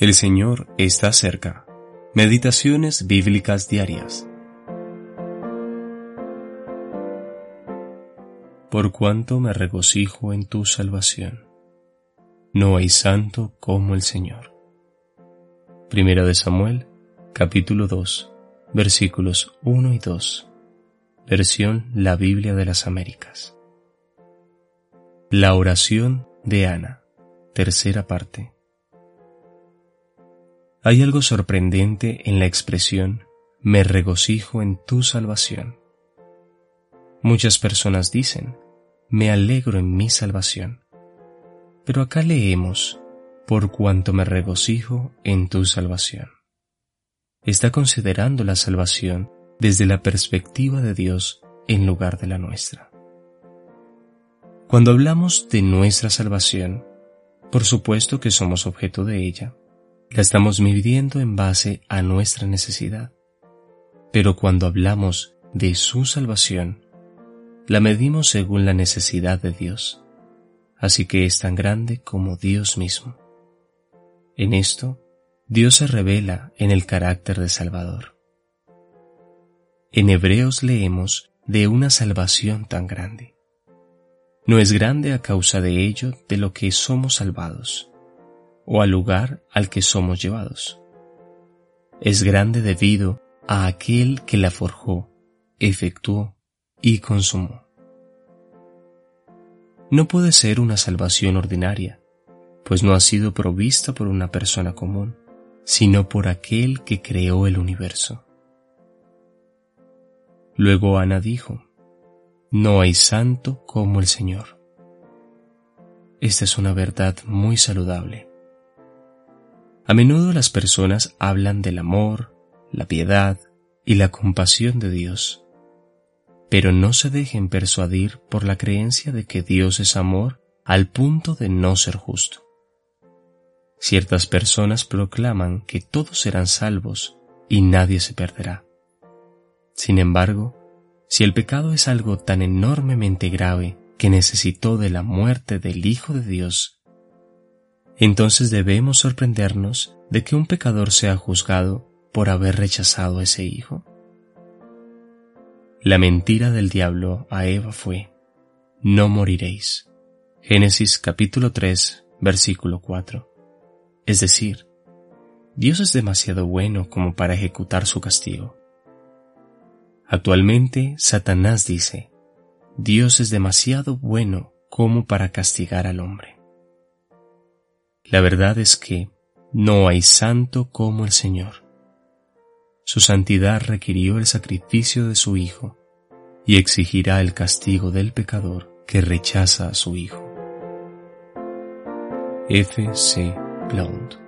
El Señor está cerca. Meditaciones bíblicas diarias. Por cuanto me regocijo en tu salvación. No hay santo como el Señor. Primera de Samuel, capítulo 2, versículos 1 y 2. Versión La Biblia de las Américas. La oración de Ana, tercera parte. Hay algo sorprendente en la expresión me regocijo en tu salvación. Muchas personas dicen, me alegro en mi salvación. Pero acá leemos, por cuanto me regocijo en tu salvación. Está considerando la salvación desde la perspectiva de Dios en lugar de la nuestra. Cuando hablamos de nuestra salvación, por supuesto que somos objeto de ella, la estamos midiendo en base a nuestra necesidad. Pero cuando hablamos de su salvación, la medimos según la necesidad de Dios, así que es tan grande como Dios mismo. En esto, Dios se revela en el carácter de Salvador. En Hebreos leemos de una salvación tan grande. No es grande a causa de ello de lo que somos salvados, o al lugar al que somos llevados. Es grande debido a aquel que la forjó, efectuó y consumó. No puede ser una salvación ordinaria, pues no ha sido provista por una persona común, sino por aquel que creó el universo. Luego Ana dijo, No hay santo como el Señor. Esta es una verdad muy saludable a menudo las personas hablan del amor, la piedad y la compasión de Dios, pero no se dejen persuadir por la creencia de que Dios es amor al punto de no ser justo. Ciertas personas proclaman que todos serán salvos y nadie se perderá. Sin embargo, si el pecado es algo tan enormemente grave que necesitó de la muerte del Hijo de Dios, entonces debemos sorprendernos de que un pecador sea juzgado por haber rechazado a ese hijo. La mentira del diablo a Eva fue, no moriréis. Génesis capítulo 3, versículo 4. Es decir, Dios es demasiado bueno como para ejecutar su castigo. Actualmente, Satanás dice, Dios es demasiado bueno como para castigar al hombre. La verdad es que no hay santo como el Señor. Su santidad requirió el sacrificio de su Hijo y exigirá el castigo del pecador que rechaza a su Hijo. F. C. Blount